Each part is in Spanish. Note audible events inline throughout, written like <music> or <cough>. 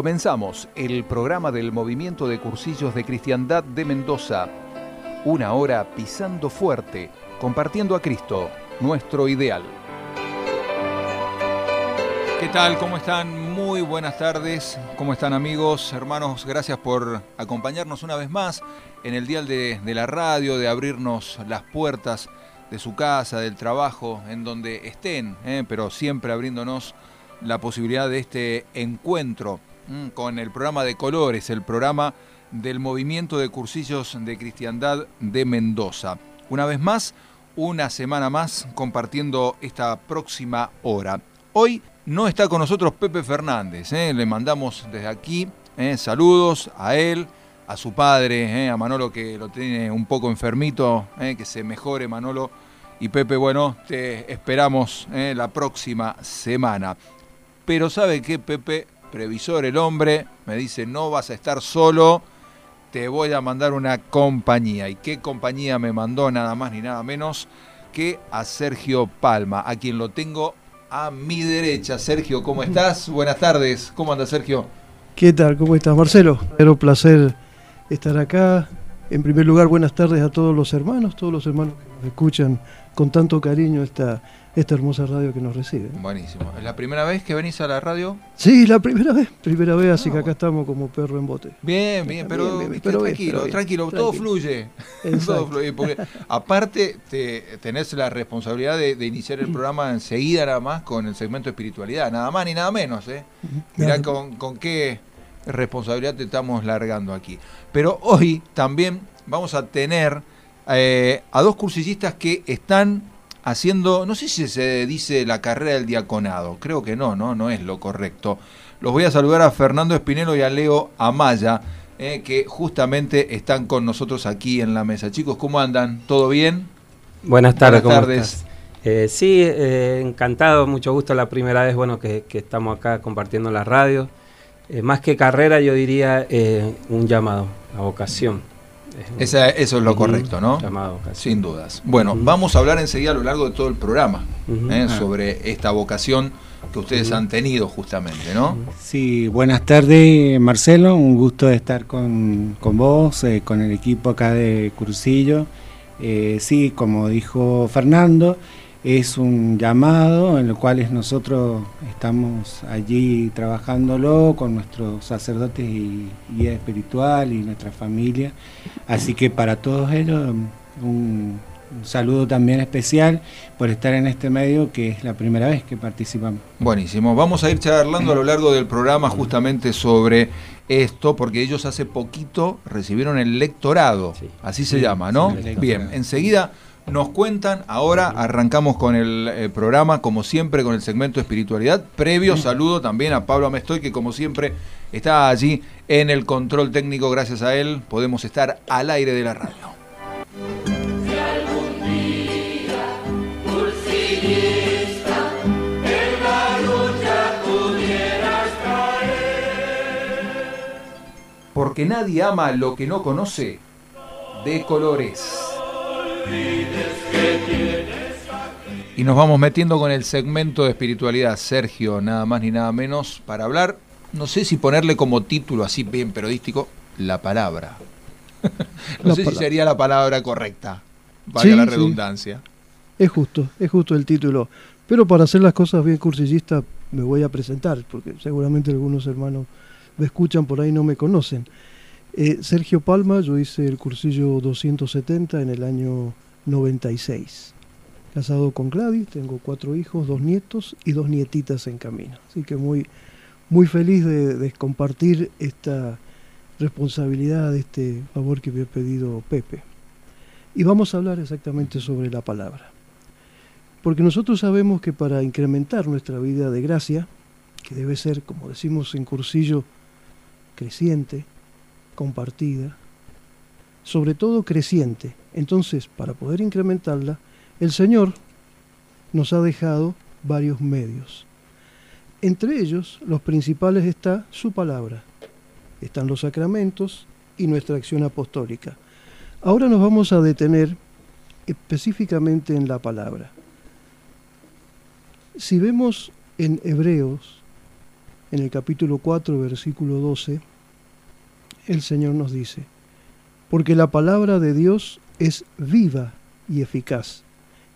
Comenzamos el programa del Movimiento de Cursillos de Cristiandad de Mendoza. Una hora pisando fuerte, compartiendo a Cristo, nuestro ideal. ¿Qué tal? ¿Cómo están? Muy buenas tardes. ¿Cómo están amigos, hermanos? Gracias por acompañarnos una vez más en el dial de, la radio, de abrirnos las puertas de su casa, del trabajo, en donde estén, ¿eh? pero siempre abriéndonos la posibilidad de este encuentro con el programa de colores, el programa del movimiento de cursillos de cristiandad de Mendoza. Una vez más, una semana más compartiendo esta próxima hora. Hoy no está con nosotros Pepe Fernández, ¿eh? le mandamos desde aquí ¿eh? saludos a él, a su padre, ¿eh? a Manolo que lo tiene un poco enfermito, que se mejore Manolo. Y Pepe, bueno, te esperamos la próxima semana. Pero ¿sabe qué, Pepe? Previsor el hombre, me dice, no vas a estar solo, te voy a mandar una compañía. ¿Y qué compañía me mandó nada más ni nada menos que a Sergio Palma, a quien lo tengo a mi derecha. Sergio, ¿cómo estás? Buenas tardes. ¿Cómo anda Sergio? ¿Qué tal? ¿Cómo estás, Marcelo? Es un placer estar acá. En primer lugar, buenas tardes a todos los hermanos, todos los hermanos que nos escuchan con tanto cariño esta esta hermosa radio que nos recibe. Buenísimo. ¿Es la primera vez que venís a la radio? Sí, la primera vez, primera vez, así que acá estamos como perro en bote. Bien, bien, pero, tranquilo, tranquilo, todo fluye. todo fluye aparte te, tenés la responsabilidad de, iniciar el programa enseguida nada más con el segmento de espiritualidad, nada más ni nada menos, ¿eh? Mirá con, con qué responsabilidad te estamos largando aquí. Pero hoy también vamos a tener eh, a dos cursillistas que están haciendo, no sé si se dice la carrera del diaconado, creo que no, no, no es lo correcto. Los voy a saludar a Fernando Espinelo y a Leo Amaya, eh, que justamente están con nosotros aquí en la mesa. Chicos, ¿cómo andan? ¿Todo bien? Buenas tardes. Buenas tardes. Eh, sí, eh, encantado, mucho gusto la primera vez bueno, que, estamos acá compartiendo la radio. más que carrera, yo diría un llamado, la vocación eso es lo correcto, ¿no? Sin dudas. Bueno, vamos a hablar enseguida a lo largo de todo el programa ¿eh? ah. sobre esta vocación que ustedes han tenido justamente, ¿no? Sí, buenas tardes Marcelo, un gusto de estar con, vos, eh, con el equipo acá de Cursillo. Eh, sí, como dijo Fernando, es un llamado en el cual nosotros estamos allí trabajándolo con nuestros sacerdotes y guía espiritual y nuestra familia. Así que para todos ellos un, saludo también especial por estar en este medio que es la primera vez que participamos. Buenísimo, vamos a ir charlando a lo largo del programa justamente sobre esto, porque ellos hace poquito recibieron el lectorado, así se llama, ¿no? Bien, enseguida nos cuentan. Ahora arrancamos con el eh, programa, como siempre, con el segmento de espiritualidad. Previo saludo también a Pablo Amestoy, que como siempre está allí en el control técnico. Gracias a él podemos estar al aire de la radio. Porque nadie ama lo que no conoce de colores. Y nos vamos metiendo con el segmento de espiritualidad. Sergio, nada más ni nada menos, para hablar, no sé si ponerle como título así bien periodístico, la palabra. <laughs> no sé si sería la palabra correcta, vaya la redundancia. Es justo, es justo el título. Pero para hacer las cosas bien cursillistas me voy a presentar, porque seguramente algunos hermanos me escuchan por ahí no me conocen. Eh, Sergio Palma, yo hice el cursillo 270 en el año 96. Casado con Gladys, tengo cuatro hijos, dos nietos y dos nietitas en camino. Así que muy, muy feliz de, compartir esta responsabilidad, este favor que me ha pedido Pepe. Y vamos a hablar exactamente sobre la palabra. Porque nosotros sabemos que para incrementar nuestra vida de gracia, que debe ser, como decimos en cursillo, creciente, compartida, sobre todo creciente. Entonces, para poder incrementarla, el Señor nos ha dejado varios medios. Entre ellos, los principales está su palabra, están los sacramentos y nuestra acción apostólica. Ahora nos vamos a detener específicamente en la palabra. Si vemos en Hebreos en el capítulo 4, versículo 12, el Señor nos dice, porque la palabra de Dios es viva y eficaz,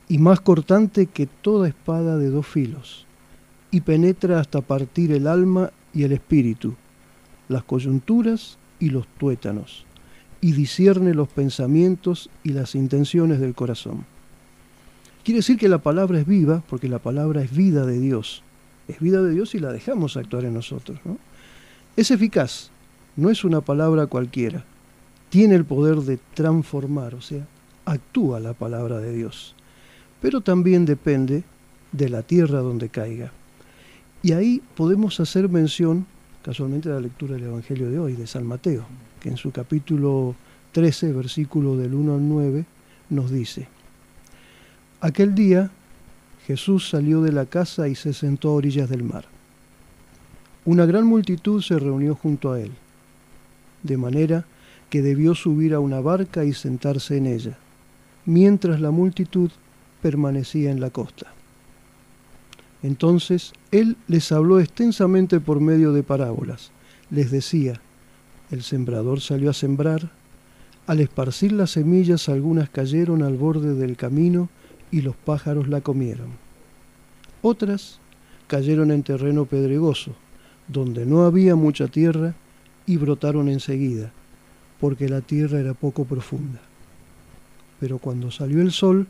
y más cortante que toda espada de dos filos, y penetra hasta partir el alma y el espíritu, las coyunturas y los tuétanos, y discierne los pensamientos y las intenciones del corazón. Quiere decir que la palabra es viva, porque la palabra es vida de Dios. Es vida de Dios y la dejamos actuar en nosotros. Es eficaz, no es una palabra cualquiera. Tiene el poder de transformar, o sea, actúa la palabra de Dios. Pero también depende de la tierra donde caiga. Y ahí podemos hacer mención, casualmente, de la lectura del Evangelio de hoy, de San Mateo, que en su capítulo 13, versículo del 1 al 9, nos dice, Aquel día Jesús salió de la casa y se sentó a orillas del mar. Una gran multitud se reunió junto a él, de manera que debió subir a una barca y sentarse en ella, mientras la multitud permanecía en la costa. Entonces él les habló extensamente por medio de parábolas. Les decía, el sembrador salió a sembrar, al esparcir las semillas algunas cayeron al borde del camino, y los pájaros la comieron. Otras cayeron en terreno pedregoso, donde no había mucha tierra, y brotaron enseguida, porque la tierra era poco profunda. Pero cuando salió el sol,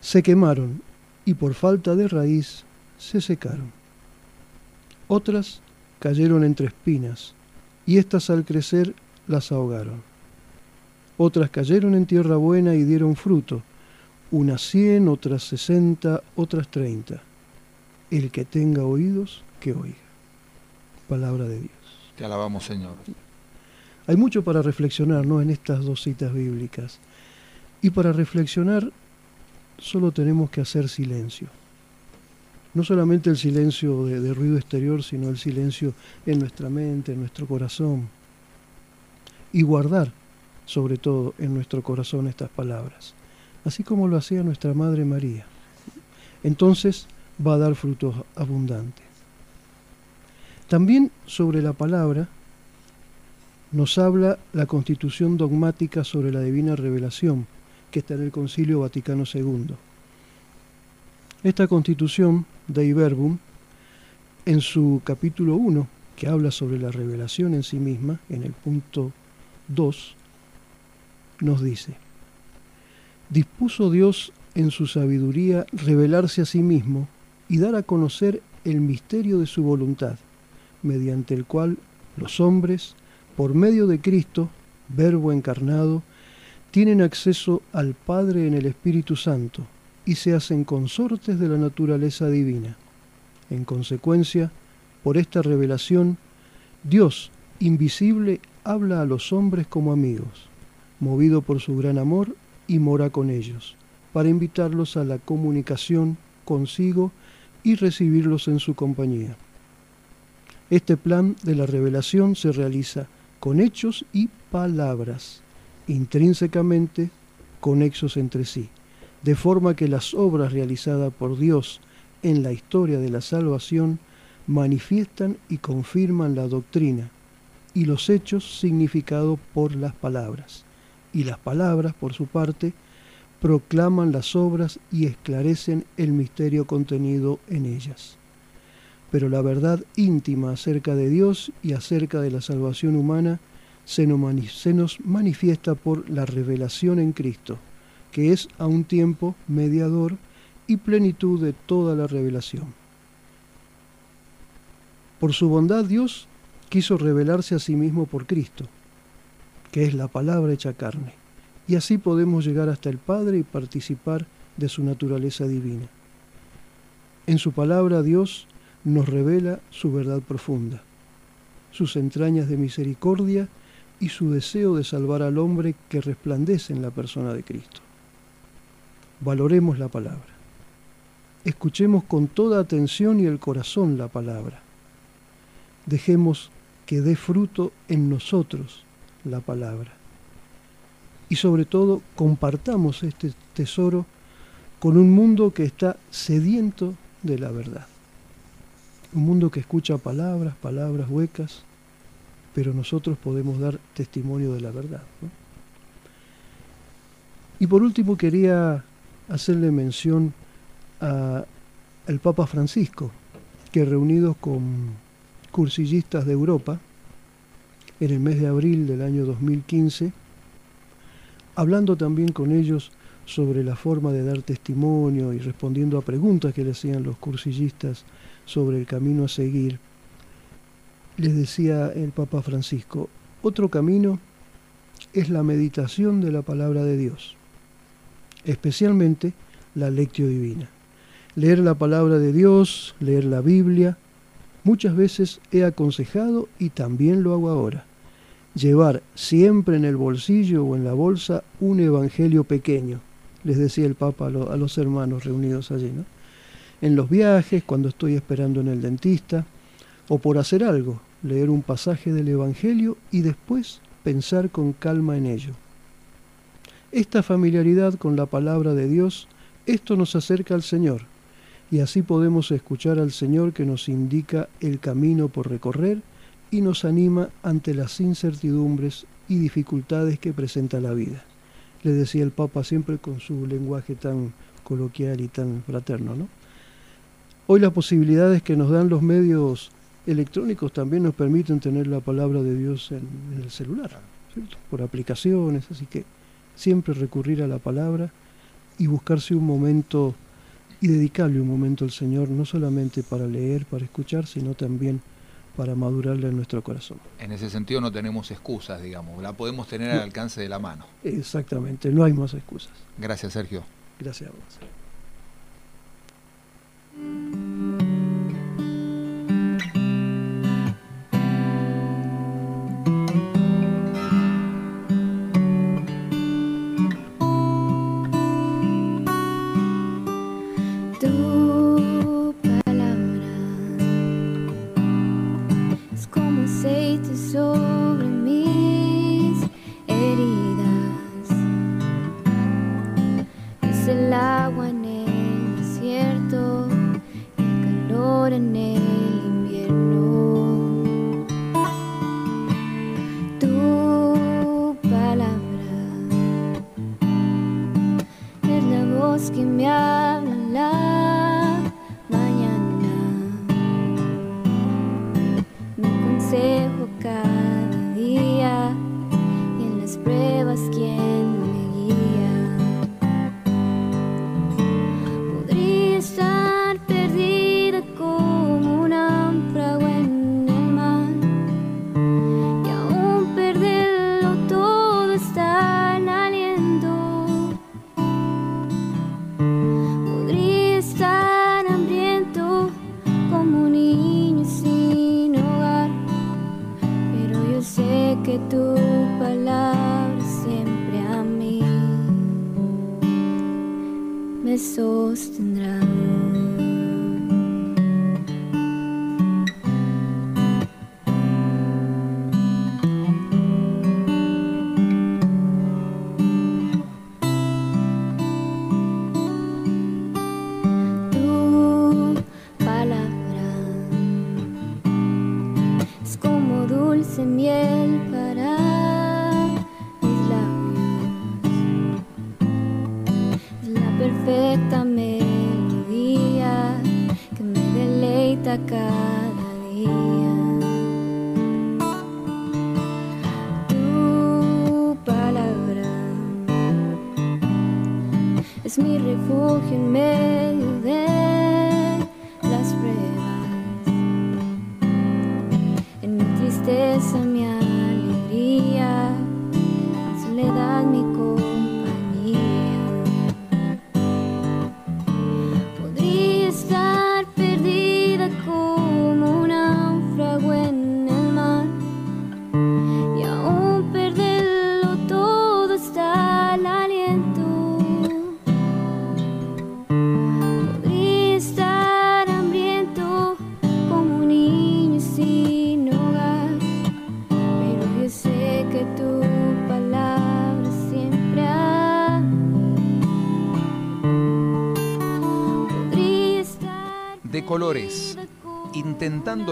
se quemaron, y por falta de raíz se secaron. Otras cayeron entre espinas, y éstas al crecer las ahogaron. Otras cayeron en tierra buena y dieron fruto, unas cien, otras sesenta, otras treinta. El que tenga oídos, que oiga. Palabra de Dios. Te alabamos, Señor. Hay mucho para reflexionar ¿no? en estas dos citas bíblicas. Y para reflexionar solo tenemos que hacer silencio. No solamente el silencio de, de ruido exterior, sino el silencio en nuestra mente, en nuestro corazón. Y guardar, sobre todo, en nuestro corazón estas palabras así como lo hacía nuestra Madre María. Entonces va a dar frutos abundantes. También sobre la palabra nos habla la constitución dogmática sobre la divina revelación, que está en el Concilio Vaticano II. Esta constitución, de Verbum, en su capítulo 1, que habla sobre la revelación en sí misma, en el punto 2, nos dice, dispuso Dios en su sabiduría revelarse a sí mismo y dar a conocer el misterio de su voluntad, mediante el cual los hombres, por medio de Cristo, Verbo encarnado, tienen acceso al Padre en el Espíritu Santo y se hacen consortes de la naturaleza divina. En consecuencia, por esta revelación, Dios, invisible, habla a los hombres como amigos, movido por su gran amor y mora con ellos, para invitarlos a la comunicación consigo y recibirlos en su compañía. Este plan de la revelación se realiza con hechos y palabras, intrínsecamente conexos entre sí, de forma que las obras realizadas por Dios en la historia de la salvación manifiestan y confirman la doctrina y los hechos significados por las palabras y las palabras, por su parte, proclaman las obras y esclarecen el misterio contenido en ellas. Pero la verdad íntima acerca de Dios y acerca de la salvación humana se nos manifiesta por la revelación en Cristo, que es a un tiempo mediador y plenitud de toda la revelación. Por su bondad Dios quiso revelarse a sí mismo por Cristo, que es la palabra hecha carne. Y así podemos llegar hasta el Padre y participar de su naturaleza divina. En su palabra Dios nos revela su verdad profunda, sus entrañas de misericordia y su deseo de salvar al hombre que resplandece en la persona de Cristo. Valoremos la palabra. Escuchemos con toda atención y el corazón la palabra. Dejemos que dé fruto en nosotros la palabra. Y sobre todo compartamos este tesoro con un mundo que está sediento de la verdad. Un mundo que escucha palabras, palabras huecas, pero nosotros podemos dar testimonio de la verdad. Y por último quería hacerle mención al Papa Francisco, que reunidos con cursillistas de Europa, en el mes de abril del año 2015, hablando también con ellos sobre la forma de dar testimonio y respondiendo a preguntas que le hacían los cursillistas sobre el camino a seguir, les decía el Papa Francisco, otro camino es la meditación de la palabra de Dios, especialmente la lectio divina. Leer la palabra de Dios, leer la Biblia, muchas veces he aconsejado y también lo hago ahora llevar siempre en el bolsillo o en la bolsa un evangelio pequeño, les decía el Papa a, los hermanos reunidos allí, ¿no? En los viajes, cuando estoy esperando en el dentista, o por hacer algo, leer un pasaje del Evangelio y después pensar con calma en ello. Esta familiaridad con la palabra de Dios, esto nos acerca al Señor, y así podemos escuchar al Señor que nos indica el camino por recorrer y nos anima ante las incertidumbres y dificultades que presenta la vida. Le decía el Papa siempre con su lenguaje tan coloquial y tan fraterno. ¿no? Hoy las posibilidades que nos dan los medios electrónicos también nos permiten tener la palabra de Dios en, el celular, por aplicaciones, así que siempre recurrir a la palabra y buscarse un momento y dedicarle un momento al Señor, no solamente para leer, para escuchar, sino también para madurarle en nuestro corazón. En ese sentido no tenemos excusas, digamos, la podemos tener al alcance de la mano. Exactamente, no hay más excusas. Gracias, Sergio. Gracias a vos. Thank you. dulce miel para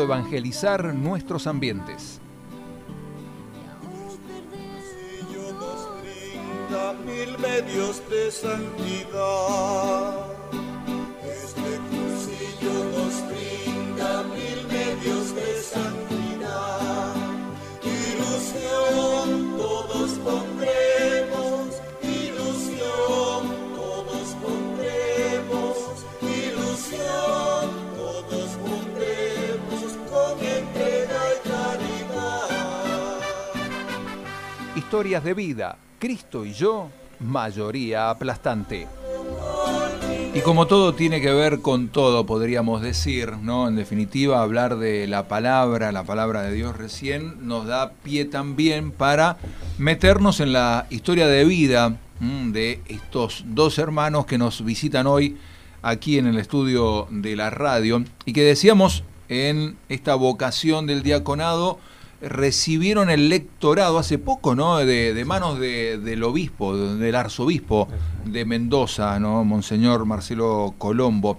evangelizar nuestros ambientes. Historias de vida Cristo y yo, mayoría aplastante. Y como todo tiene que ver con todo, podríamos decir, ¿no? En definitiva, hablar de la palabra, la palabra de Dios recién, nos da pie también para meternos en la historia de vida de estos dos hermanos que nos visitan hoy aquí en el estudio de la radio y que decíamos en esta vocación del diaconado, recibieron el lectorado hace poco, ¿no? De, manos del obispo, del arzobispo de Mendoza, ¿no? Monseñor Marcelo Colombo.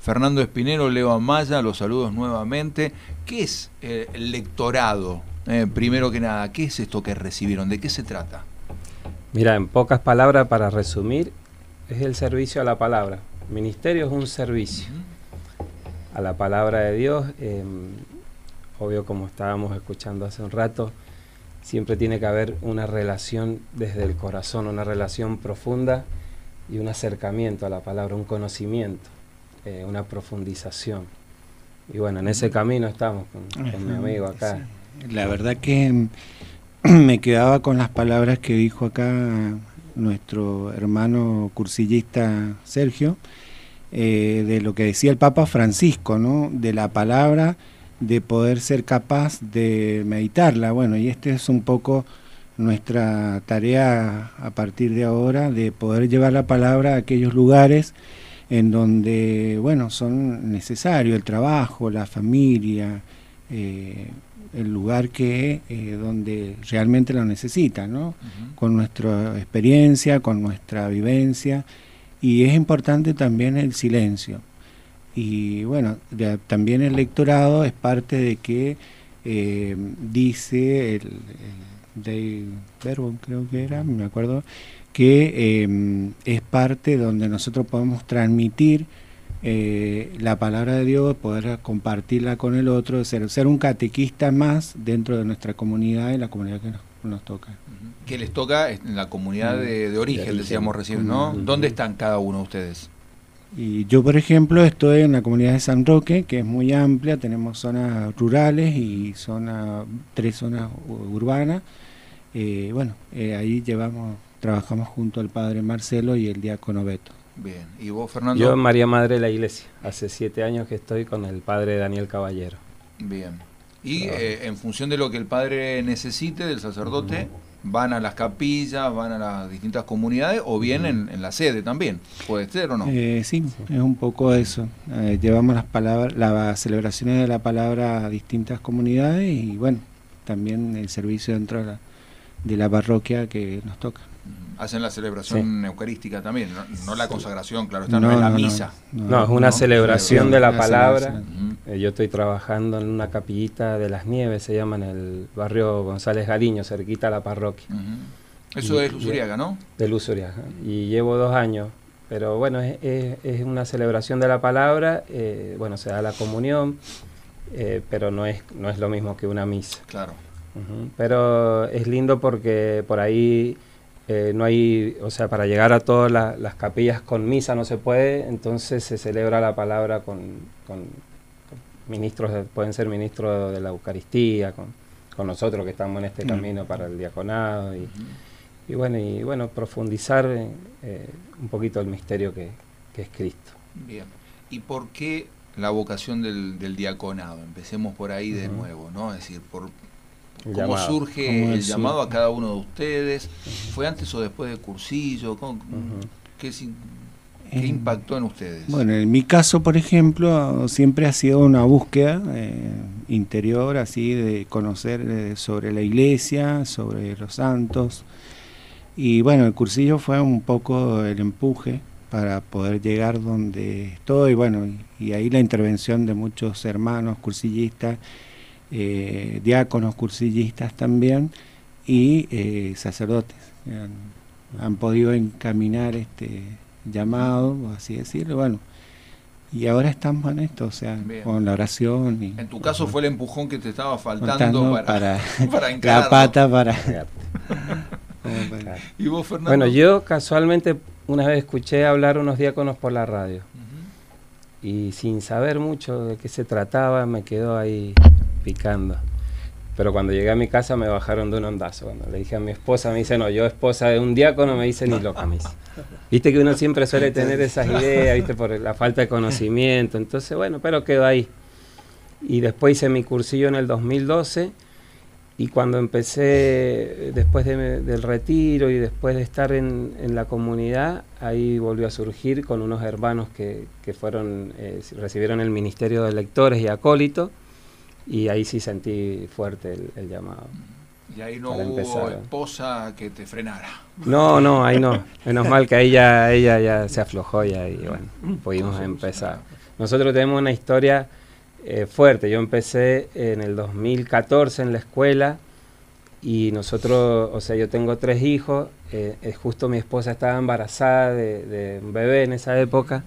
Fernando Espinero, Leo Amaya, los saludos nuevamente. ¿Qué es eh, el lectorado? Eh, primero que nada, ¿qué es esto que recibieron? ¿De qué se trata? Mira, en pocas palabras, para resumir, es el servicio a la palabra. Ministerio es un servicio a la palabra de Dios. Em, obvio como estábamos escuchando hace un rato, siempre tiene que haber una relación desde el corazón, una relación profunda y un acercamiento a la palabra, un conocimiento, eh, una profundización. Y bueno, en ese camino estamos con, mi amigo acá. La verdad que <clears throat> me quedaba con las palabras que dijo acá nuestro hermano cursillista Sergio, eh, de lo que decía el Papa Francisco, ¿no? de la palabra de poder ser capaz de meditarla. Bueno, y este es un poco nuestra tarea a partir de ahora, de poder llevar la palabra a aquellos lugares en donde, bueno, son necesarios el trabajo, la familia, eh, el lugar que eh, donde realmente lo necesita, ¿no? Con nuestra experiencia, con nuestra vivencia, y es importante también el silencio y bueno, también el lectorado es parte de que eh, dice el, el Dave creo que era, me acuerdo, que em, es parte donde nosotros podemos transmitir eh, la palabra de Dios, poder compartirla con el otro, ser, ser un catequista más dentro de nuestra comunidad y la comunidad que nos, toca. Que les toca en la comunidad de, origen, decíamos recién, ¿no? ¿Dónde están cada uno de ustedes? Y yo, por ejemplo, estoy en la comunidad de San Roque, que es muy amplia, tenemos zonas rurales y zona, tres zonas urbanas. Eh, bueno, eh, ahí llevamos, trabajamos junto al padre Marcelo y el diácono Beto. Bien, ¿y vos, Fernando? Yo, María Madre de la Iglesia, hace siete años que estoy con el padre Daniel Caballero. Bien, y eh, en función de lo que el padre necesite del sacerdote, van a las capillas, van a las distintas comunidades o bien en, la sede también. ¿Puede ser o no? Eh, sí, es un poco eso. Eh, llevamos las palabras, las celebraciones de la palabra a distintas comunidades y bueno, también el servicio dentro de la, de la parroquia que nos toca hacen la celebración eucarística también, no, la consagración, claro, está no, en la misa. No, es una celebración de la palabra. Eh, yo estoy trabajando en una capillita de las nieves, se llama en el barrio González Galiño, cerquita a la parroquia. Eso es Luzuriaga, ¿no? De Luzuriaga. Y llevo dos años. Pero bueno, es, es, una celebración de la palabra, eh, bueno, se da la comunión, eh, pero no es, no es lo mismo que una misa. Claro. Pero es lindo porque por ahí eh, no hay, o sea, para llegar a todas las capillas con misa no se puede, entonces se celebra la palabra con, ministros, pueden ser ministros de la Eucaristía, con, nosotros que estamos en este mm. camino para el diaconado y, bueno, y bueno, profundizar eh, un poquito el misterio que, es Cristo. Bien. ¿Y por qué la vocación del, diaconado? Empecemos por ahí de nuevo, ¿no? Es decir, por, ¿Cómo surge el llamado a cada uno de ustedes? ¿Fue antes o después del cursillo? ¿Qué, eh, impactó en ustedes? Bueno, en mi caso, por ejemplo, siempre ha sido una búsqueda eh, interior, así, de conocer eh, sobre la iglesia, sobre los santos. Y bueno, el cursillo fue un poco el empuje para poder llegar donde estoy, bueno, y, ahí la intervención de muchos hermanos cursillistas, eh, diáconos cursillistas también, y eh, sacerdotes. Han, han, podido encaminar este llamado, así decirlo, bueno. Y ahora estamos en esto, o sea, con la oración. Y, en tu caso fue el empujón que te estaba faltando, para, para, <laughs> la pata para... <laughs> ¿Y vos, Fernando? Bueno, yo casualmente una vez escuché hablar unos diáconos por la radio. Y sin saber mucho de qué se trataba, me quedó ahí picando. Pero cuando llegué a mi casa me bajaron de un ondazo. Cuando le dije a mi esposa, me dice, no, yo esposa de un diácono, me dice ni loca, me Viste que uno siempre suele tener esas ideas, viste, por la falta de conocimiento. Entonces, bueno, pero quedó ahí. Y después hice mi cursillo en el 2012 y cuando empecé, después del retiro y después de estar en, la comunidad, ahí volvió a surgir con unos hermanos que, fueron, eh, recibieron el ministerio de lectores y acólitos, y ahí sí sentí fuerte el, llamado. Y ahí no hubo esposa que te frenara. No, no, ahí no. Menos mal que ahí ya, ella ya se aflojó y ahí, bueno, pudimos empezar. Nosotros tenemos una historia eh, fuerte. Yo empecé en el 2014 en la escuela y nosotros, o sea, yo tengo tres hijos, eh, justo mi esposa estaba embarazada de, un bebé en esa época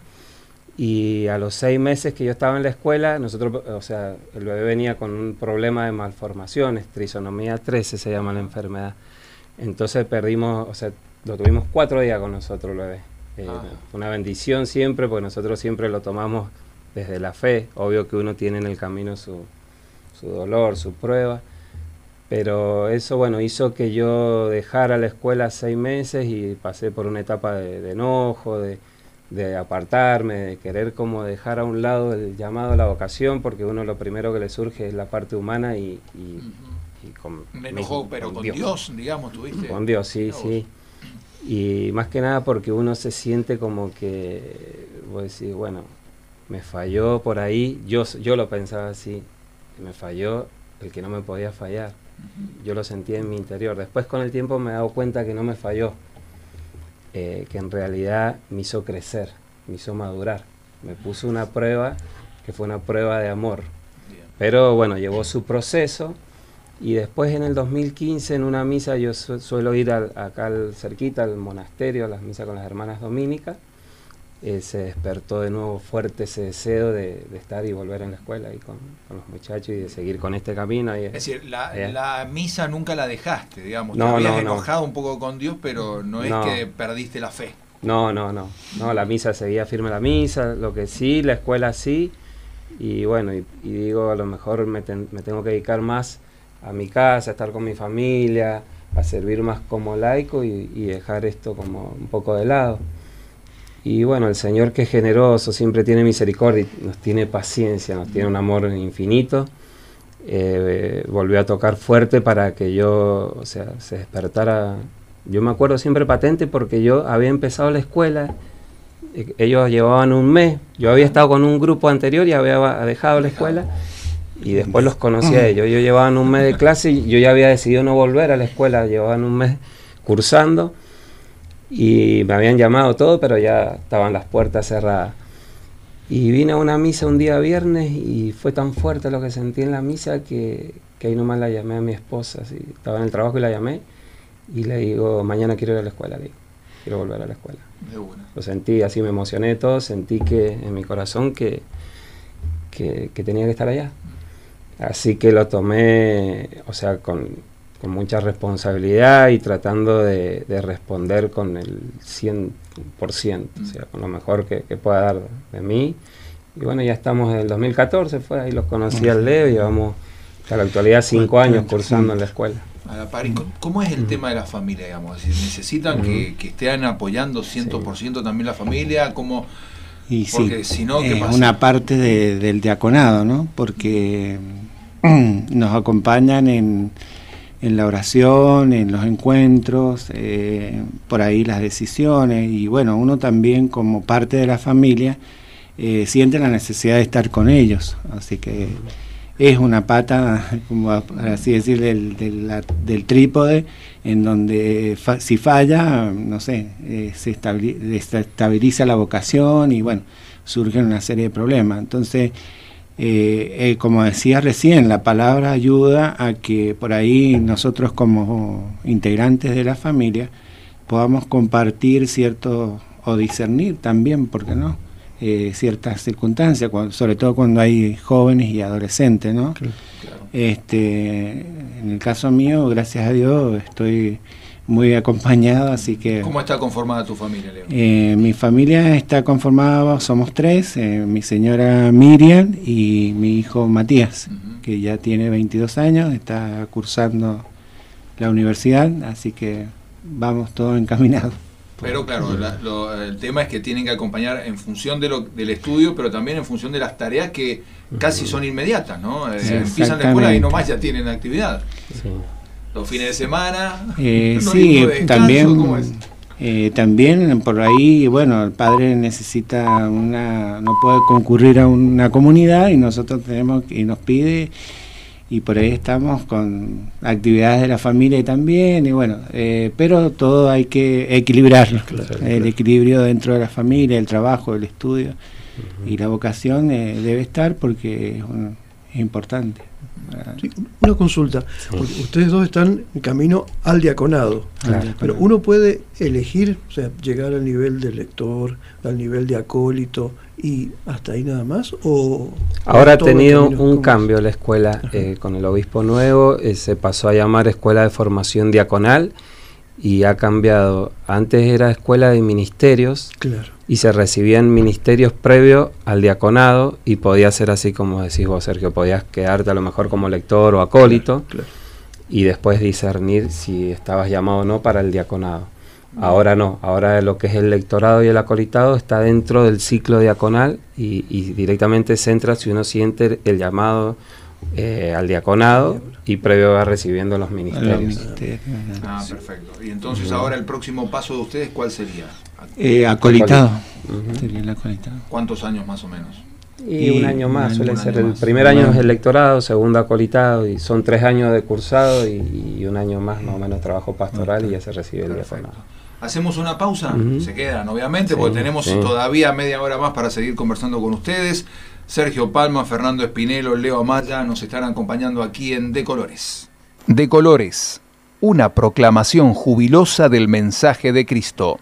y a los seis meses que yo estaba en la escuela, nosotros, o sea, el bebé venía con un problema de malformaciones, trisonomía 13 se llama la enfermedad. Entonces perdimos, o sea, lo tuvimos cuatro días con nosotros el bebé. Eh, ah. una bendición siempre, porque nosotros siempre lo tomamos desde la fe. Obvio que uno tiene en el camino su, su dolor, su prueba. Pero eso, bueno, hizo que yo dejara la escuela seis meses y pasé por una etapa de, enojo, de, de, apartarme, de querer como dejar a un lado el llamado a la vocación, porque uno lo primero que le surge es la parte humana y... y, con, Me enojó, pero con Dios. digamos, tuviste. Con Dios, sí, sí. Y más que nada porque uno se siente como que, vos decís, bueno, me falló por ahí, yo, yo lo pensaba así, me falló el que no me podía fallar. Yo lo sentía en mi interior. Después con el tiempo me he dado cuenta que no me falló, eh, que en realidad me hizo crecer, me hizo madurar. Me puso una prueba que fue una prueba de amor. Pero bueno, llevó su proceso y después en el 2015 en una misa, yo suelo ir acá al, cerquita al monasterio, a las misas con las hermanas dominicas eh, se despertó de nuevo fuerte ese deseo de, estar y volver en la escuela y con, los muchachos y de seguir con este camino. es decir, la, misa nunca la dejaste, digamos. No, Te habías enojado un poco con Dios, pero no, es que perdiste la fe. No, no, no. No, la misa seguía firme la misa, lo que sí, la escuela sí. Y bueno, y, digo, a lo mejor me, tengo que dedicar más a mi casa, a estar con mi familia, a servir más como laico y dejar esto como un poco de lado. Y bueno, el Señor que es generoso, siempre tiene misericordia, nos tiene paciencia, nos tiene un amor infinito. Eh, volvió a tocar fuerte para que yo, o sea, se despertara. Yo me acuerdo siempre patente porque yo había empezado la escuela, eh, ellos llevaban un mes, yo había estado con un grupo anterior y había dejado la escuela y después los conocí a ellos. Yo llevaban un mes de clase y yo ya había decidido no volver a la escuela, llevaban un mes cursando y me habían llamado todo, pero ya estaban las puertas cerradas. Y vine a una misa un día viernes y fue tan fuerte lo que sentí en la misa que, que ahí nomás la llamé a mi esposa. Así, estaba en el trabajo y la llamé y le digo, mañana quiero ir a la escuela, quiero volver a la escuela. Lo sentí, así me emocioné todo, sentí que en mi corazón que, que, que tenía que estar allá. Así que lo tomé, o sea, con, con mucha responsabilidad y tratando de, responder con el 100%, o sea, con lo mejor que, pueda dar de mí. Y bueno, ya estamos en el 2014, fue ahí los conocí al Leo, llevamos a la actualidad cinco años cursando en la escuela. ¿Cómo es el tema de la familia, digamos? ¿Necesitan que, estén apoyando 100% también la familia? ¿Cómo...? Y sí, si no, es una parte del diaconado, ¿no? Porque <clears throat> nos acompañan en, en la oración, en los encuentros, eh, por ahí las decisiones y bueno, uno también como parte de la familia eh, siente la necesidad de estar con ellos, así que es una pata, <laughs> como así decir, del, del, trípode, en donde si falla, no sé, eh, se estabiliza la vocación y bueno, surgen una serie de problemas. Entonces, eh, eh, como decía recién, la palabra ayuda a que por ahí nosotros como integrantes de la familia podamos compartir cierto o discernir también, ¿por qué no? Eh, ciertas circunstancias, sobre todo cuando hay jóvenes y adolescentes, ¿no? Este, en el caso mío, gracias a Dios, estoy muy acompañado, así que... ¿Cómo está conformada tu familia, Leo? Eh, mi familia está conformada, somos tres, eh, mi señora Miriam y mi hijo Matías, que ya tiene 22 años, está cursando la universidad, así que vamos todos encaminados. Pero claro, el tema es que tienen que acompañar en función de lo, del estudio, pero también en función de las tareas que casi son inmediatas, ¿no? Eh, empiezan la escuela y nomás ya tienen actividad. Los fines de semana. Eh, <laughs> sí, también. Eh, también por ahí, bueno, el padre necesita una, no puede concurrir a una comunidad y nosotros tenemos y nos pide y por ahí estamos con actividades de la familia también y bueno eh, pero todo hay que equilibrarlo el equilibrio dentro de la familia el trabajo el estudio y la vocación eh, debe estar porque es, importante una consulta ustedes dos están en camino al diaconado. Pero uno puede elegir o sea llegar al nivel de lector al nivel de acólito y hasta ahí nada más o ahora ha tenido un cambio la escuela eh, con el obispo nuevo eh, se pasó a llamar escuela de formación diaconal y ha cambiado. Antes era escuela de ministerios y se recibían ministerios previos al diaconado y podía ser así como decís vos Sergio podías quedarte a lo mejor como lector o acólito y después discernir si estabas llamado o no para el diaconado. Ahora no, ahora lo que es el lectorado y el acolitado está dentro del ciclo diaconal y, directamente se entra si uno siente el llamado eh, al diaconado y previo va recibiendo los ministerios. Ah, perfecto. Y entonces ahora el próximo paso de ustedes, ¿cuál sería? Eh, acolitado. Sería el acolitado. ¿Cuántos años más o menos? Y, un año más, suele ser. El primer año es el lectorado, segundo acolitado, y son tres años de cursado y, un año más, más o menos, trabajo pastoral y ya se recibe el diaconado. Hacemos una pausa, se quedan obviamente, porque tenemos todavía media hora más para seguir conversando con ustedes. Sergio Palma, Fernando Espinelo, Leo Amaya nos están acompañando aquí en De Colores. De Colores, una proclamación jubilosa del mensaje de Cristo.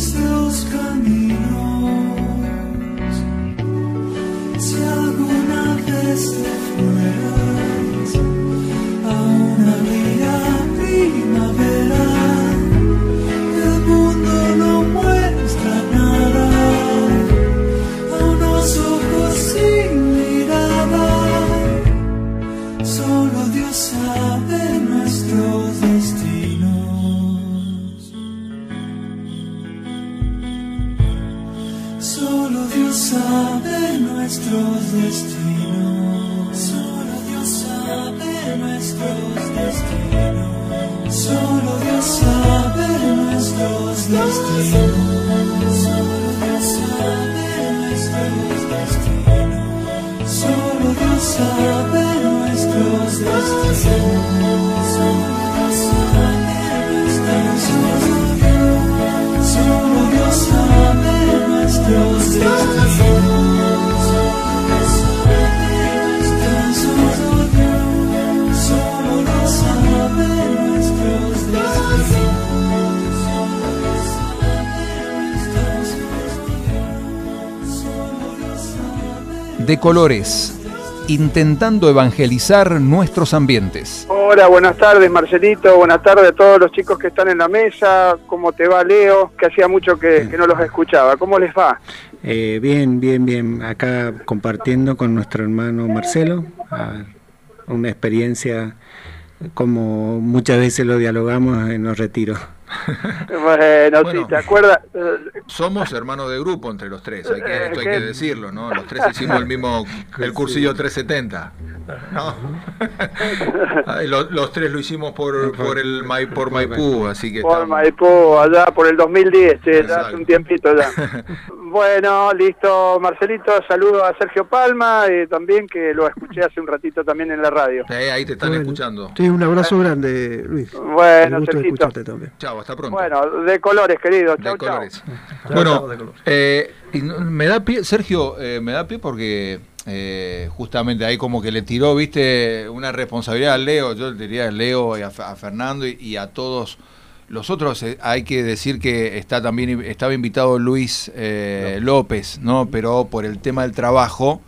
Solo Dios De colores, intentando evangelizar nuestros ambientes. Hola, buenas tardes Marcelito, buenas tardes a todos los chicos que están en la mesa, ¿cómo te va Leo? Que hacía mucho que, que no los escuchaba, ¿cómo les va? Eh, bien, bien, bien. Acá compartiendo con nuestro hermano Marcelo una experiencia como muchas veces lo dialogamos en los retiros. Bueno, Bueno. sí, ¿te acuerdas? Eh, Somos hermanos de grupo entre los tres, hay que, esto hay Eh, que decirlo, ¿no? Los tres hicimos el mismo, <laughs> el cursillo 370, ¿no? <laughs> Los, tres lo hicimos por, por, el, Mai- por Maipú, así que Por estamos- Maipú, allá por el 2010, sí, ya hace un tiempito ya. <laughs> bueno, listo, Marcelito, saludo a Sergio Palma y también que lo escuché hace un ratito también en la radio. Eh, ahí te están Bueno, escuchando. Sí, un abrazo grande, Luis. Bueno, de también. Chao, hasta pronto. Bueno, de colores, querido. de Chau, chau. colores. Bueno, eh, y me da pie, Sergio, eh, me da pie porque eh, justamente ahí como que le tiró, viste, una responsabilidad a Leo, yo le diría a Leo y a, Fe- a Fernando y, y a todos los otros. eh, hay que decir que está también estaba invitado Luis eh, López, ¿no? Pero por el tema del trabajo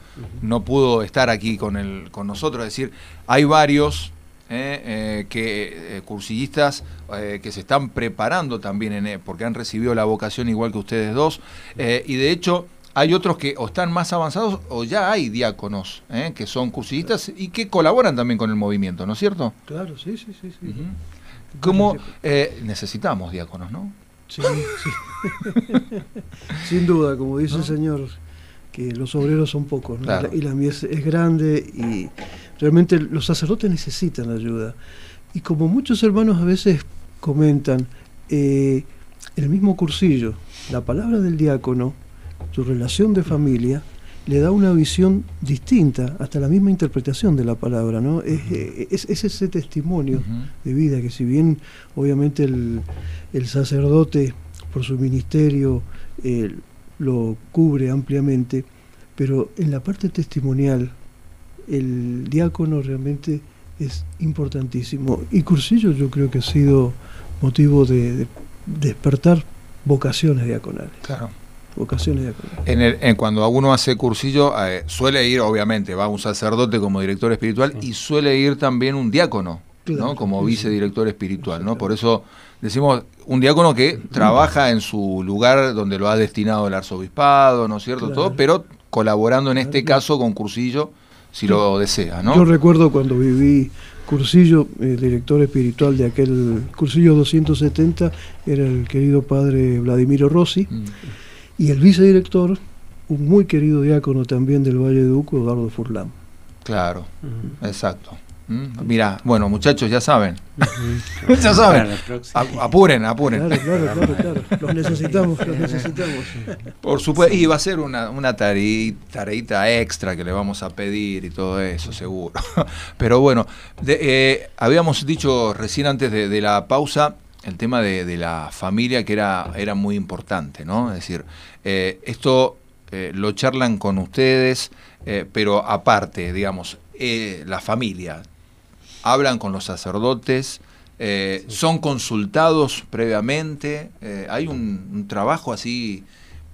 no pudo estar aquí con el, con nosotros. Es decir, hay varios eh, eh, que eh, cursillistas que se están preparando también en, porque han recibido la vocación igual que ustedes dos y de hecho hay otros que o están más avanzados o ya hay diáconos que son cursillistas y que colaboran también con el movimiento, ¿no es cierto? Claro, sí, sí, sí. sí. Ujú. ¿Cómo eh, necesitamos diáconos, no? Sí, sí. Sin duda, como dice el Señor, que los obreros son pocos ¿no? Claro. y la mies es grande y realmente los sacerdotes necesitan ayuda. Y como muchos hermanos a veces comentan, eh, el mismo cursillo, la palabra del diácono, su relación de familia, le da una visión distinta, hasta la misma interpretación de la palabra, ¿no? Es, eh, es- es ese testimonio de vida, que si bien obviamente el, el sacerdote por su ministerio eh, lo cubre ampliamente, pero en la parte testimonial el diácono realmente es importantísimo. Y Cursillo yo creo que ha sido motivo de, de despertar vocaciones diaconales. Claro. Vocaciones diaconales. En el, en cuando uno hace cursillo, eh, suele ir, obviamente, va un sacerdote como director espiritual y suele ir también un diácono, ¿no? Como sí, vicedirector espiritual, ¿no? Por eso decimos un diácono que trabaja en su lugar donde lo ha destinado el arzobispado, ¿no es cierto? Claro. Todo, pero colaborando en este caso con cursillo, si lo desea, ¿no? Yo recuerdo cuando viví Cursillo, el director espiritual de aquel Cursillo 270 era el querido padre Vladimiro Rossi Mm. y el vicedirector, un muy querido diácono también del Valle de Duco, Eduardo Furlan. Claro, exacto. Mm, Mirá, bueno, muchachos, ya saben. <laughs> ya saben. Apuren, apuren. Claro, claro, claro, claro. <laughs> Los necesitamos, los necesitamos. Por supuesto, y va a ser una, una tare- tareita extra que le vamos a pedir y todo eso, seguro. <laughs> Pero bueno, de- eh, habíamos dicho recién antes de, de la pausa el tema de, de la familia que era, era muy importante, ¿no? Es decir, eh, esto eh, lo charlan con ustedes, eh, pero aparte, digamos, eh, la familia, hablan con los sacerdotes, eh, son consultados previamente, eh, hay un, un trabajo así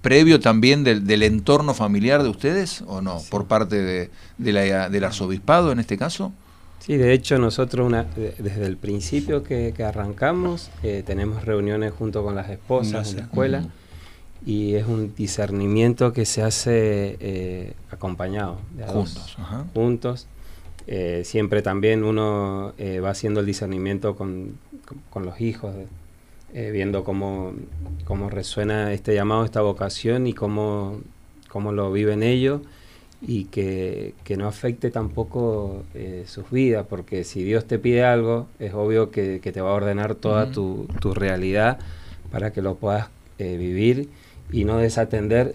previo también del, del entorno familiar de ustedes o no, por parte de, de la- del arzobispado en este caso. Sí, de hecho nosotros una- de- desde el principio que, que arrancamos eh, tenemos reuniones junto con las esposas en la escuela y es un discernimiento que se hace acompañado, de a dos, Juntos. ajá. juntos. Eh, siempre también uno eh, va haciendo el discernimiento con, con- con los hijos, eh, viendo cómo, cómo resuena este llamado, esta vocación y cómo, cómo lo viven ellos y que, que no afecte tampoco sus vidas, porque si Dios te pide algo, es obvio que, que te va a ordenar toda tu, tu realidad para que lo puedas vivir y no desatender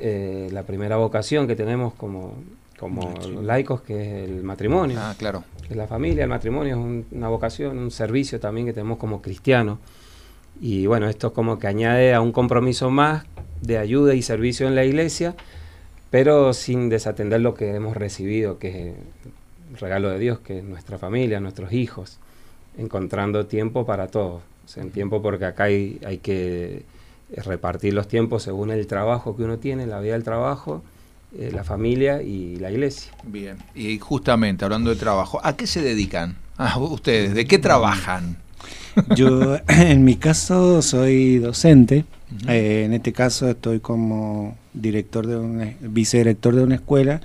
la primera vocación que tenemos como, como laicos, que es el matrimonio Ah, claro. que la familia, el matrimonio es un- una vocación, un servicio también que tenemos como cristianos. Y bueno, esto como que añade a un compromiso más de ayuda y servicio en la iglesia, pero sin desatender lo que hemos recibido, que es el regalo de Dios, que es nuestra familia, nuestros hijos, encontrando tiempo para todos. O sea, en tiempo porque acá hay, hay que repartir los tiempos según el trabajo que uno tiene, la vida del trabajo, eh, la familia y la iglesia. Bien. Y justamente, hablando de trabajo, ¿a qué se dedican? Ah, ustedes, ¿de qué trabajan? Yo, <coughs> en mi caso, soy docente. Eh, en este caso, estoy como director de una, vicedirector de una escuela.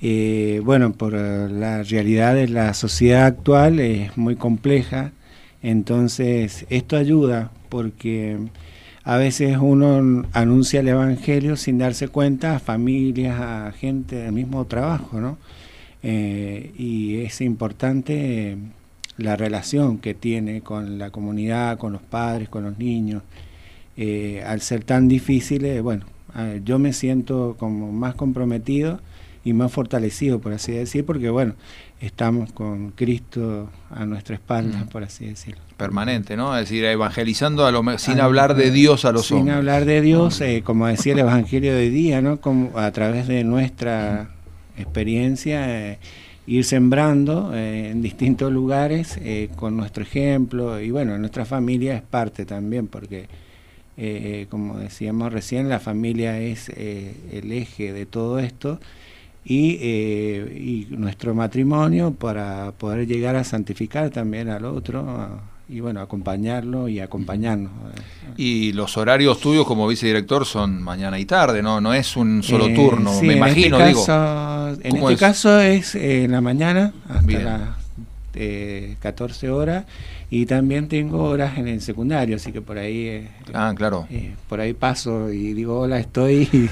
Eh, bueno, por eh, la realidad de la sociedad actual es muy compleja. Entonces, esto ayuda porque a veces uno anuncia el evangelio sin darse cuenta a familias, a gente del mismo trabajo, ¿no? Eh, y es importante eh, la relación que tiene con la comunidad, con los padres, con los niños. Eh, al ser tan difíciles, bueno, yo me siento como más comprometido y más fortalecido, por así decir, porque bueno, estamos con Cristo a nuestra espalda, por así decirlo. Permanente, ¿no? Es decir, evangelizando a lo sin hablar de Dios a los Sin hombres. hablar de Dios, eh, como decía el Evangelio de día, ¿no? Como a través de nuestra experiencia, eh, ir sembrando eh, en distintos lugares eh, con nuestro ejemplo. Y bueno, nuestra familia es parte también, porque eh, como decíamos recién, la familia es eh, el eje de todo esto. Y, eh, y nuestro matrimonio para poder llegar a santificar también al otro a- y bueno, acompañarlo y acompañarnos. Y los horarios tuyos como vicedirector son mañana y tarde, ¿no? No es un solo Eh, turno, sí, me en imagino, este digo. caso, En ¿Cómo este es? caso es eh, en la mañana hasta las eh, 14 horas y también tengo horas en el secundario, así que por ahí eh, Ah, claro. eh, por ahí paso y digo hola estoy y,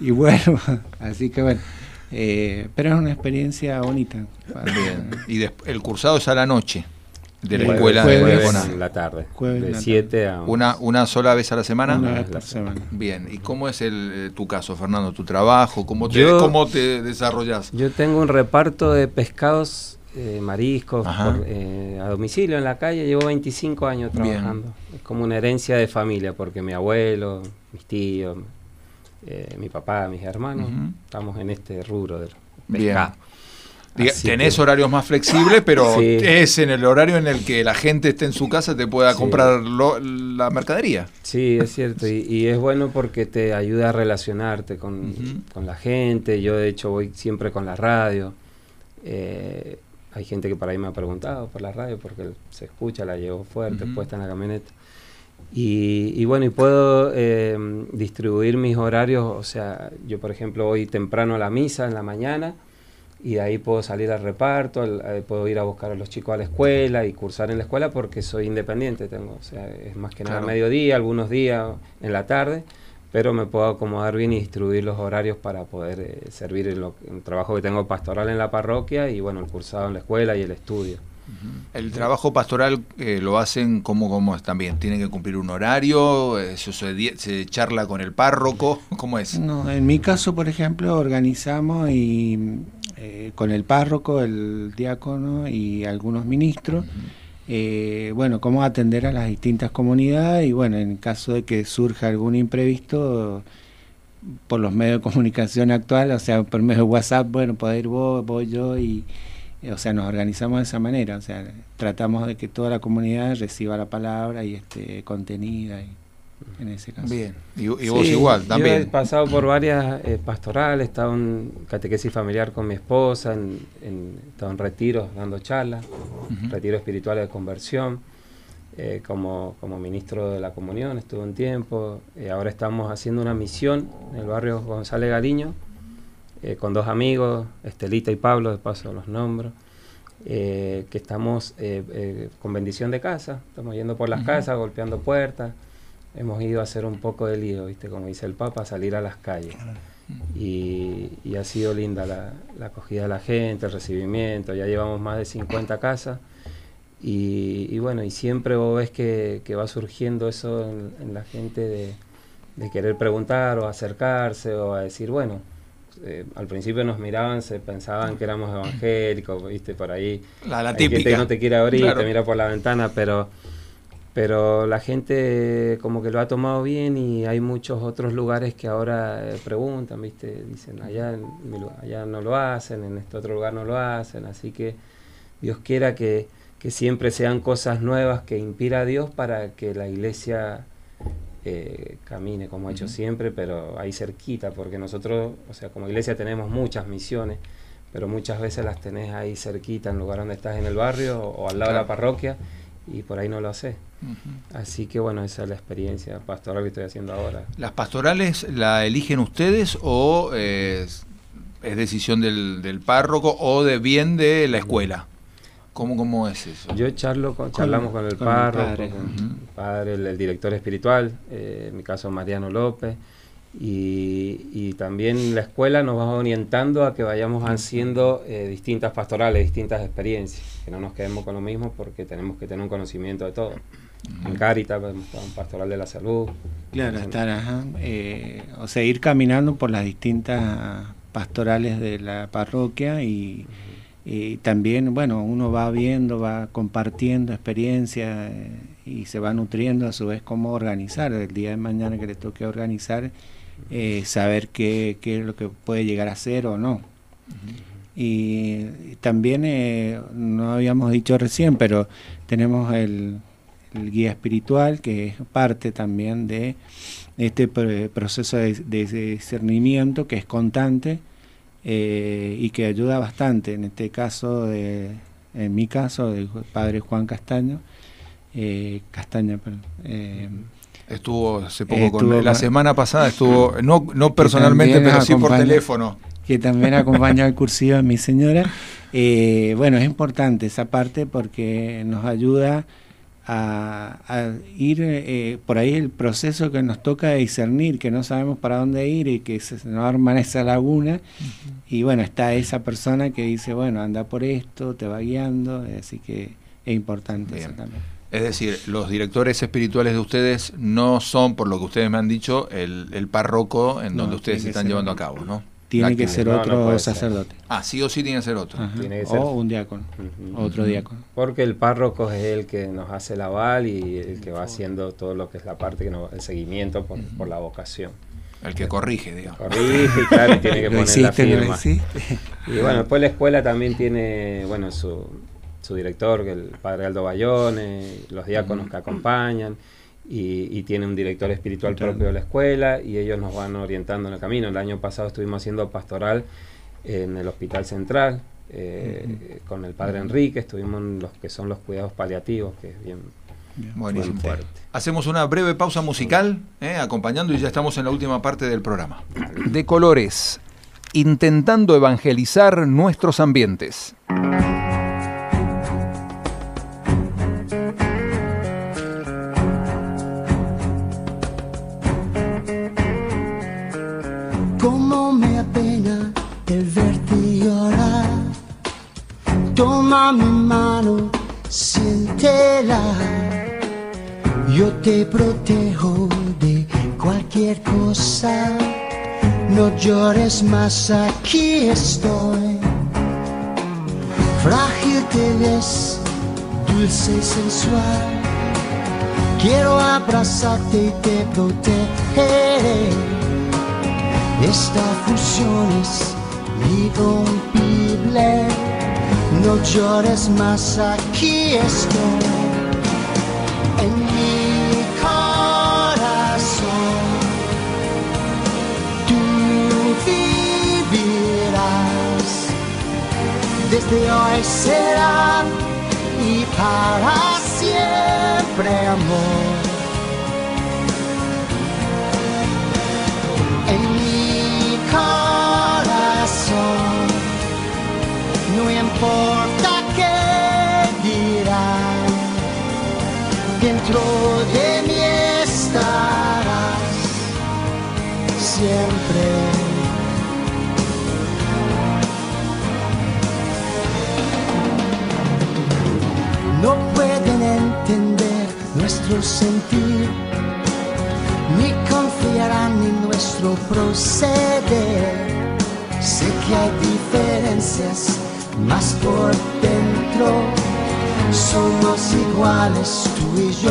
<laughs> y vuelvo, así que bueno, eh, pero es una experiencia bonita. Bien. Y el cursado es a la noche de la Jueves- escuela de jueves- jueves Diagonal. en la tarde, Jueves de la 7 a Una, una sola vez a la semana. Una vez la por semana. Bien. ¿Y cómo es el, eh, tu caso, Fernando? ¿Tu trabajo? ¿Cómo te, Yo- cómo te desarrollas? Yo tengo un reparto de pescados, eh, mariscos, por, eh, a domicilio en la calle. Llevo 25 años Bien. trabajando. Es como una herencia de familia, porque mi abuelo, mis tíos, eh, mi papá, mis hermanos, estamos en este rubro del pescado. Diga- tenés que- horarios más flexibles, <laughs> pero Sí. es en el horario en el que la gente esté en su casa te pueda Sí. comprar lo- la mercadería. Sí, es cierto, y, y es bueno porque te ayuda a relacionarte con, con la gente. Yo, de hecho, voy siempre con la radio. Eh, hay gente que por ahí me ha preguntado por la radio porque se escucha, la llevo fuerte, puesta en la camioneta. Y, y bueno, y puedo eh, distribuir mis horarios. O sea, yo, por ejemplo, voy temprano a la misa en la mañana y de ahí puedo salir al reparto, al- eh, puedo ir a buscar a los chicos a la escuela y cursar en la escuela porque soy independiente, tengo, o sea, es más que nada Claro. mediodía, algunos días en la tarde, pero me puedo acomodar bien y distribuir los horarios para poder eh, servir en, lo- en el trabajo que tengo pastoral en la parroquia y bueno, el cursado en la escuela y el estudio. El trabajo pastoral eh, lo hacen como, como es también. Tienen que cumplir un horario, eso se, se charla con el párroco. <laughs> ¿Cómo es? No, en mi caso, por ejemplo, organizamos y eh, con el párroco, el diácono y algunos ministros, eh, bueno, cómo atender a las distintas comunidades y bueno, en caso de que surja algún imprevisto por los medios de comunicación actual, o sea, por medio de WhatsApp, bueno, puede ir vos, voy yo y, eh, o sea, nos organizamos de esa manera, o sea, tratamos de que toda la comunidad reciba la palabra y esté contenida y, en ese caso. Bien. Y, y vos Sí, igual, Yo he también. pasado por varias eh, pastorales, he estado en catequesis familiar con mi esposa, en, en- he estado en retiros dando charlas, Ujú. retiros espirituales de conversión, eh, como, como ministro de la comunión estuve un tiempo, eh, ahora estamos haciendo una misión en el barrio González Gariño, eh, con dos amigos, Estelita y Pablo, de paso los nombro, eh, que estamos eh, con bendición de casa, estamos yendo por las casas, golpeando puertas, hemos ido a hacer un poco de lío, ¿viste? como dice el Papa, salir a las calles. Y, y, y ha sido linda la, la acogida de la gente, el recibimiento, ya llevamos más de 50 casas y, y bueno, y siempre vos ves que, que va surgiendo eso en, en la gente de, de querer preguntar o acercarse o a decir, bueno, eh, al principio nos miraban, se pensaban que éramos evangélicos, viste, por ahí. La, la Hay gente típica. que no te quiere abrir, Claro. te mira por la ventana, pero, pero la gente como que lo ha tomado bien y hay muchos otros lugares que ahora eh, preguntan, viste, dicen, allá, en mi lu- allá no lo hacen, en este otro lugar no lo hacen, así que Dios quiera que, que siempre sean cosas nuevas que inspira a Dios para que la iglesia eh, camine como ha hecho siempre, pero ahí cerquita, porque nosotros, o sea, como iglesia tenemos muchas misiones, pero muchas veces las tenés ahí cerquita, en lugar donde estás en el barrio o, o al lado de la parroquia, y por ahí no lo haces. Así que bueno, esa es la experiencia pastoral que estoy haciendo ahora. ¿Las pastorales la eligen ustedes o eh, es, es decisión del, del párroco o de bien de la escuela? ¿Cómo, cómo es eso? Yo charlo con, charlamos con el con el padre. con el padre, el, el director espiritual, eh, en mi caso Mariano López, y, y también la escuela nos va orientando a que vayamos haciendo eh, distintas pastorales, distintas experiencias, que no nos quedemos con lo mismo porque tenemos que tener un conocimiento de todo. En Caritas, un pastoral de la salud. Claro, estar, ajá, eh, o sea, ir caminando por las distintas pastorales de la parroquia y, y también, bueno, uno va viendo, va compartiendo experiencias eh, y se va nutriendo a su vez cómo organizar. El día de mañana que le toque organizar, eh, saber qué, qué es lo que puede llegar a ser o no. Y también, eh, no habíamos dicho recién, pero tenemos el, el guía espiritual, que es parte también de este pr- proceso de, de discernimiento que es constante eh, y que ayuda bastante. En este caso, de, en mi caso, del padre Juan Castaño, eh, Castaña, perdón, eh, Estuvo hace poco Estuvo con la semana pasada estuvo no no personalmente pero sí por teléfono. que también acompaña al cursillo de mi señora. Eh, bueno, es importante esa parte porque nos ayuda a, a ir eh, por ahí el proceso que nos toca de discernir, que no sabemos para dónde ir y que se nos arma esa laguna. Y bueno, está esa persona que dice, bueno, anda por esto, te va guiando, eh, así que es importante Bien. eso también. Es decir, los directores espirituales de ustedes no son, por lo que ustedes me han dicho, el, el párroco en No, donde ustedes que están llevando a cabo, ¿no? Tiene La que ser No, no otro puede ser. sacerdote. Ah, sí o sí tiene que ser otro. Tiene que ser. O un diácono, otro diácono. Porque el párroco es el que nos hace el aval y el que va haciendo todo lo que es la parte, que nos, el seguimiento por, por la vocación. El que corrige, digamos. Corrige, claro, y tiene que <laughs> poner la no lo firma. Y bueno, después la escuela también tiene, bueno, su, su director, que el padre Aldo Bayone, los diáconos que acompañan, y, y tiene un director espiritual propio de la escuela, y ellos nos van orientando en el camino. El año pasado estuvimos haciendo pastoral en el Hospital Central, eh, con el padre Enrique, estuvimos en los que son los cuidados paliativos, que es bien, Buenísimo. bien fuerte. Hacemos una breve pausa musical, ¿eh? acompañando y ya estamos en la última parte del programa. De colores, intentando evangelizar nuestros ambientes. Toma mi mano, siéntela. Yo te protejo de cualquier cosa. No llores más, aquí estoy. Frágil te ves, dulce y sensual. Quiero abrazarte y te protegeré. Esta fusión es irrompible. No llores más, aquí estoy. En mi corazón. Tú vivirás. Desde hoy será y para siempre amor. importa qué dirás, dentro de mí estarás siempre. No pueden entender nuestro sentir, ni confiarán en nuestro proceder. Sé que hay diferencias más por dentro somos iguales tú y yo.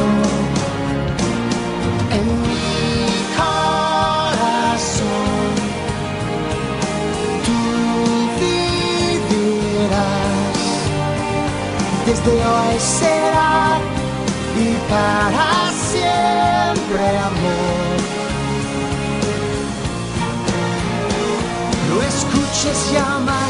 En mi corazón tú vivirás, desde hoy será y para siempre amor. No escuches saber.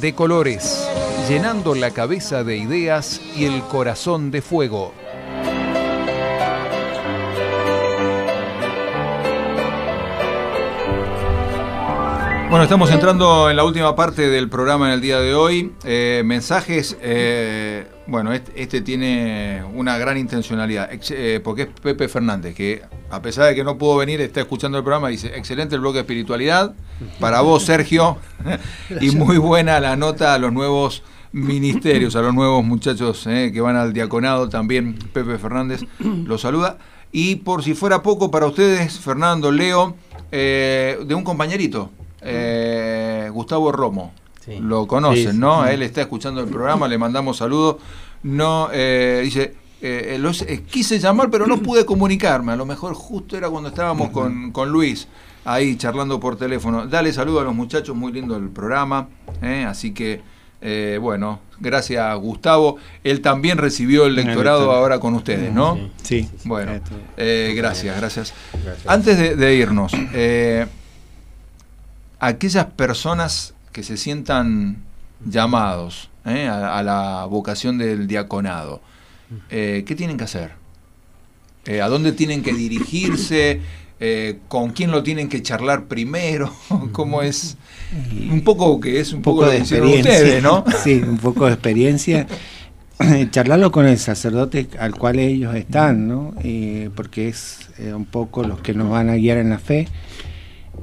De colores, llenando la cabeza de ideas y el corazón de fuego. Bueno, estamos entrando en la última parte del programa en el día de hoy. Eh, mensajes, eh, bueno, este, este, tiene una gran intencionalidad, eh, porque es Pepe Fernández, que a pesar de que no pudo venir, está escuchando el programa, dice, excelente el bloque de espiritualidad, para vos Sergio, <laughs> y muy buena la nota a los nuevos ministerios, a los nuevos muchachos que van al diaconado, también Pepe Fernández los saluda. Y por si fuera poco para ustedes, Fernando, Leo, de un compañerito, eh, Gustavo Romo. Lo conocen, ¿no? Él está escuchando el programa, le mandamos saludos. No, eh, dice, eh, los, quise llamar, pero no pude comunicarme. A lo mejor justo era cuando estábamos con, con, Luis ahí charlando por teléfono. Dale saludo a los muchachos, muy lindo el programa. Así que, bueno, gracias Gustavo. Él también recibió el lectorado ahora con ustedes, ¿no? Sí. Bueno, gracias, gracias, Antes de, de irnos, aquellas personas que se sientan llamados ¿eh? a, la vocación del diaconado, eh, ¿qué tienen que hacer? Eh, ¿A dónde tienen que dirigirse? ¿Con quién lo tienen que charlar primero? <laughs> ¿Cómo es? Un poco que es un, poco, de experiencia, ustedes, ¿no? <laughs> Sí, un poco de experiencia. Charlarlo con el sacerdote al cual ellos están, ¿no? porque es un poco los que nos van a guiar en la fe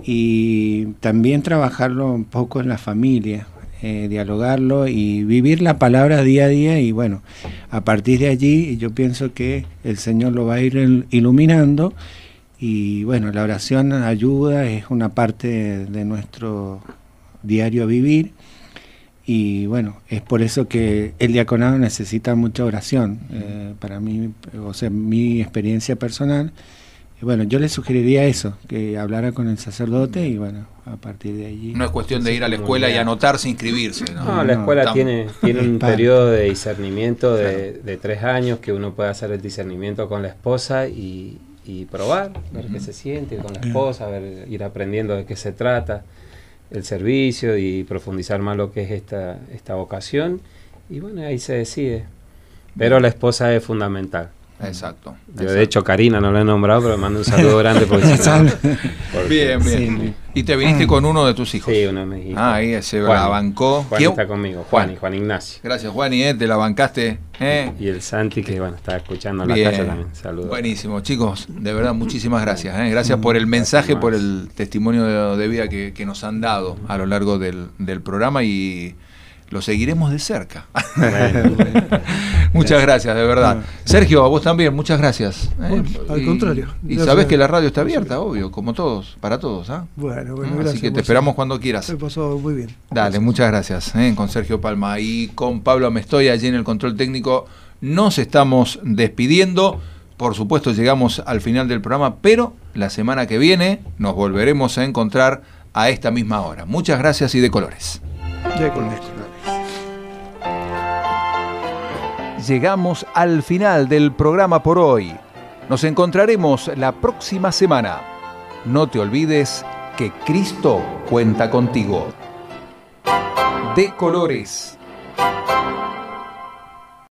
y también trabajarlo un poco en la familia, eh, dialogarlo y vivir la palabra día a día y bueno, a partir de allí yo pienso que el Señor lo va a ir iluminando y bueno, la oración ayuda, es una parte de nuestro diario vivir y bueno, es por eso que el diaconado necesita mucha oración. Eh, para mí, o sea, mi experiencia personal bueno, yo le sugeriría eso, que hablara con el sacerdote y bueno, a partir de allí. No es cuestión de ir a la escuela y anotarse, inscribirse. No, la escuela tiene, tiene un <laughs> periodo de discernimiento de, tres años que uno puede hacer el discernimiento con la esposa y, probar, ver qué se siente con la esposa, ver, ir aprendiendo de qué se trata el servicio y profundizar más lo que es esta, esta vocación. Y bueno, ahí se decide. Pero la esposa es fundamental. Exacto. Yo, de hecho, Karina no la he nombrado, pero le mando un saludo <laughs> grande. Porque, bien, bien. Y te viniste con uno de tus hijos. Sí, uno de mis hijos. Ah, ahí se la bancó. Juan está conmigo, Juan, y Juan Ignacio. Gracias, Juan, y eh, te la bancaste. Eh. Y el Santi, que bueno, está escuchando en la calle también. Saludos. Buenísimo, chicos. De verdad, muchísimas gracias. Eh. Gracias por el mensaje, por el testimonio de, vida que, que, nos han dado a lo largo del, del programa y lo seguiremos de cerca. <laughs> muchas gracias, de verdad. Sergio, a vos también, muchas gracias. ¿eh? al contrario. Y sabés que la radio está abierta, obvio, como todos, para todos. ¿ah? Bueno, bueno, gracias. Así que te esperamos cuando quieras. He pasado muy bien. Dale, muchas gracias. ¿eh? Con Sergio Palma y con Pablo Amestoy allí en el control técnico. Nos estamos despidiendo. Por supuesto, llegamos al final del programa, pero la semana que viene nos volveremos a encontrar a esta misma hora. Muchas gracias y de colores. De colores llegamos al final del programa por hoy. Nos encontraremos la próxima semana. No te olvides que Cristo cuenta contigo. De colores